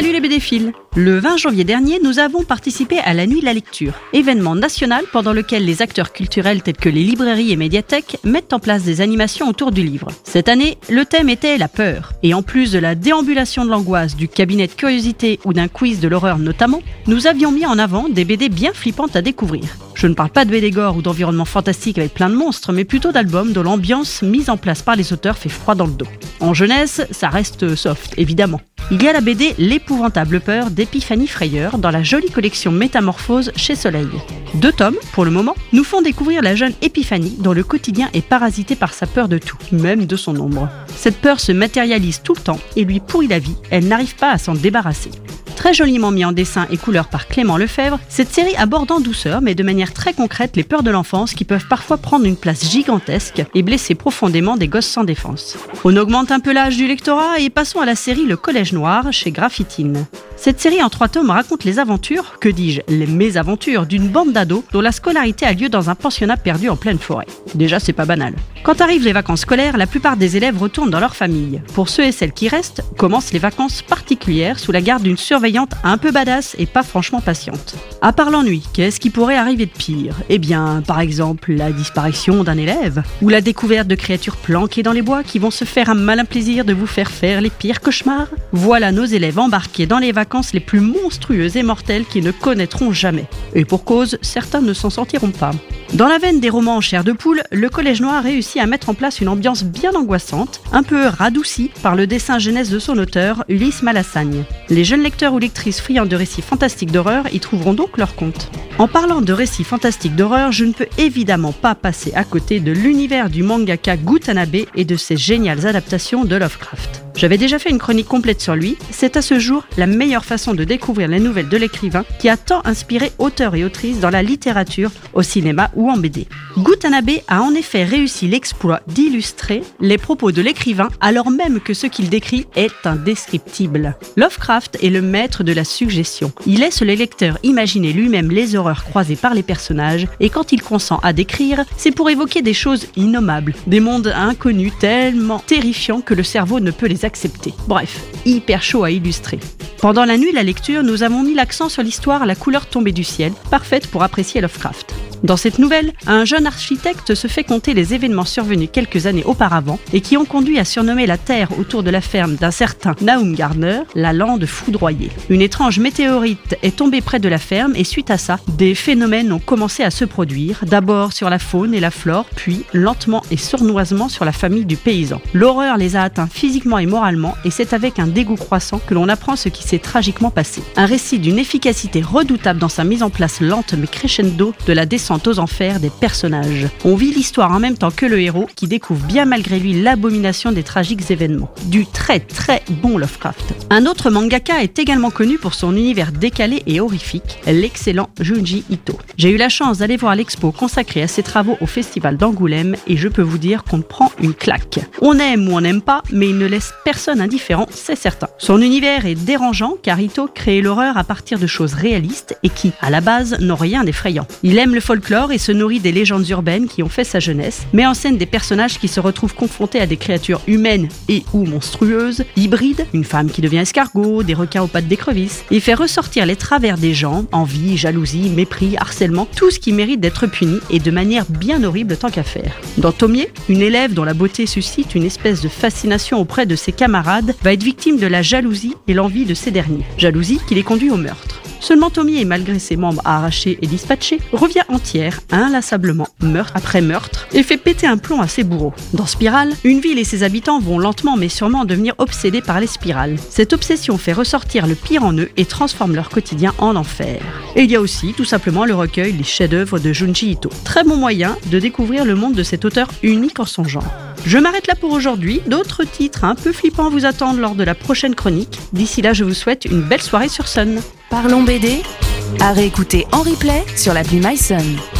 Salut les BDphiles Le 20 janvier dernier, nous avons participé à la Nuit de la Lecture, événement national pendant lequel les acteurs culturels tels que les librairies et médiathèques mettent en place des animations autour du livre. Cette année, le thème était la peur. Et en plus de la déambulation de l'angoisse, du cabinet de curiosité ou d'un quiz de l'horreur notamment, nous avions mis en avant des BD bien flippantes à découvrir. Je ne parle pas de BD gore ou d'environnement fantastique avec plein de monstres, mais plutôt d'albums dont l'ambiance mise en place par les auteurs fait froid dans le dos. En jeunesse, ça reste soft, évidemment. Il y a la BD L'épouvantable peur d'Épiphanie Frayeur dans la jolie collection Métamorphose chez Soleil. Deux tomes, pour le moment, nous font découvrir la jeune Épiphanie dont le quotidien est parasité par sa peur de tout, même de son ombre. Cette peur se matérialise tout le temps et lui pourrit la vie, elle n'arrive pas à s'en débarrasser. Très joliment mis en dessin et couleur par Clément Lefebvre, cette série aborde en douceur mais de manière très concrète les peurs de l'enfance qui peuvent parfois prendre une place gigantesque et blesser profondément des gosses sans défense. On augmente un peu l'âge du lectorat et passons à la série Le Collège Noir chez Graphitine. Cette série en trois tomes raconte les aventures, que dis-je, les mésaventures d'une bande d'ados dont la scolarité a lieu dans un pensionnat perdu en pleine forêt. Déjà, c'est pas banal. Quand arrivent les vacances scolaires, la plupart des élèves retournent dans leur famille. Pour ceux et celles qui restent, commencent les vacances particulières sous la garde d'une surveillante un peu badass et pas franchement patiente. À part l'ennui, qu'est-ce qui pourrait arriver de pire? Eh bien, par exemple, la disparition d'un élève, ou la découverte de créatures planquées dans les bois qui vont se faire un malin plaisir de vous faire faire les pires cauchemars? Voilà nos élèves embarqués dans les vacances les plus monstrueuses et mortelles qu'ils ne connaîtront jamais. Et pour cause, certains ne s'en sortiront pas. Dans la veine des romans en chair de poule, le Collège Noir réussit à mettre en place une ambiance bien angoissante, un peu radoucie par le dessin jeunesse de son auteur, Ulysse Malassagne. Les jeunes lecteurs ou lectrices friands de récits fantastiques d'horreur y trouveront donc leur compte. En parlant de récits fantastiques d'horreur, je ne peux évidemment pas passer à côté de l'univers du mangaka Gutanabe et de ses géniales adaptations de Lovecraft. J'avais déjà fait une chronique complète sur lui, c'est à ce jour la meilleure façon de découvrir les nouvelles de l'écrivain qui a tant inspiré auteurs et autrices dans la littérature, au cinéma ou en BD. Gutanabe a en effet réussi l'exploit d'illustrer les propos de l'écrivain alors même que ce qu'il décrit est indescriptible. Lovecraft est le maître de la suggestion. Il laisse le lecteur imaginer lui-même les horreurs croisées par les personnages et quand il consent à décrire, c'est pour évoquer des choses innommables, des mondes inconnus tellement terrifiants que le cerveau ne peut les accepter. Bref, hyper chaud à illustrer. Pendant la nuit, la lecture, nous avons mis l'accent sur l'histoire La couleur tombée du ciel, parfaite pour apprécier Lovecraft. Dans cette nouvelle, un jeune architecte se fait compter les événements survenus quelques années auparavant et qui ont conduit à surnommer la terre autour de la ferme d'un certain Naum Gardner la lande foudroyée. Une étrange météorite est tombée près de la ferme et suite à ça, des phénomènes ont commencé à se produire, d'abord sur la faune et la flore, puis lentement et sournoisement sur la famille du paysan. L'horreur les a atteints physiquement et moralement et c'est avec un dégoût croissant que l'on apprend ce qui s'est tragiquement passé. Un récit d'une efficacité redoutable dans sa mise en place lente mais crescendo de la descente aux enfers des personnages. On vit l'histoire en même temps que le héros qui découvre bien malgré lui l'abomination des tragiques événements. Du très très bon Lovecraft. Un autre mangaka est également connu pour son univers décalé et horrifique, l'excellent Junji Ito. J'ai eu la chance d'aller voir l'expo consacrée à ses travaux au festival d'Angoulême et je peux vous dire qu'on prend une claque. On aime ou on n'aime pas, mais il ne laisse personne indifférent, c'est certain. Son univers est dérangeant car Ito crée l'horreur à partir de choses réalistes et qui, à la base, n'ont rien d'effrayant. Il aime le et se nourrit des légendes urbaines qui ont fait sa jeunesse, met en scène des personnages qui se retrouvent confrontés à des créatures humaines et ou monstrueuses, hybrides, une femme qui devient escargot, des requins aux pattes d'écrevisse, et fait ressortir les travers des gens, envie, jalousie, mépris, harcèlement, tout ce qui mérite d'être puni et de manière bien horrible tant qu'à faire. Dans Tomier, une élève dont la beauté suscite une espèce de fascination auprès de ses camarades va être victime de la jalousie et l'envie de ces derniers. Jalousie qui les conduit au meurtre. Seulement Tommy, malgré ses membres arrachés et dispatchés, revient entière, inlassablement, meurtre après meurtre, et fait péter un plomb à ses bourreaux. Dans Spirale, une ville et ses habitants vont lentement mais sûrement devenir obsédés par les spirales. Cette obsession fait ressortir le pire en eux et transforme leur quotidien en enfer. Et il y a aussi tout simplement le recueil Les chefs-d'œuvre de Junji Ito. Très bon moyen de découvrir le monde de cet auteur unique en son genre. Je m'arrête là pour aujourd'hui. D'autres titres un peu flippants vous attendent lors de la prochaine chronique. D'ici là, je vous souhaite une belle soirée sur Sun. Parlons BD à réécouter en replay sur l'appli MySun.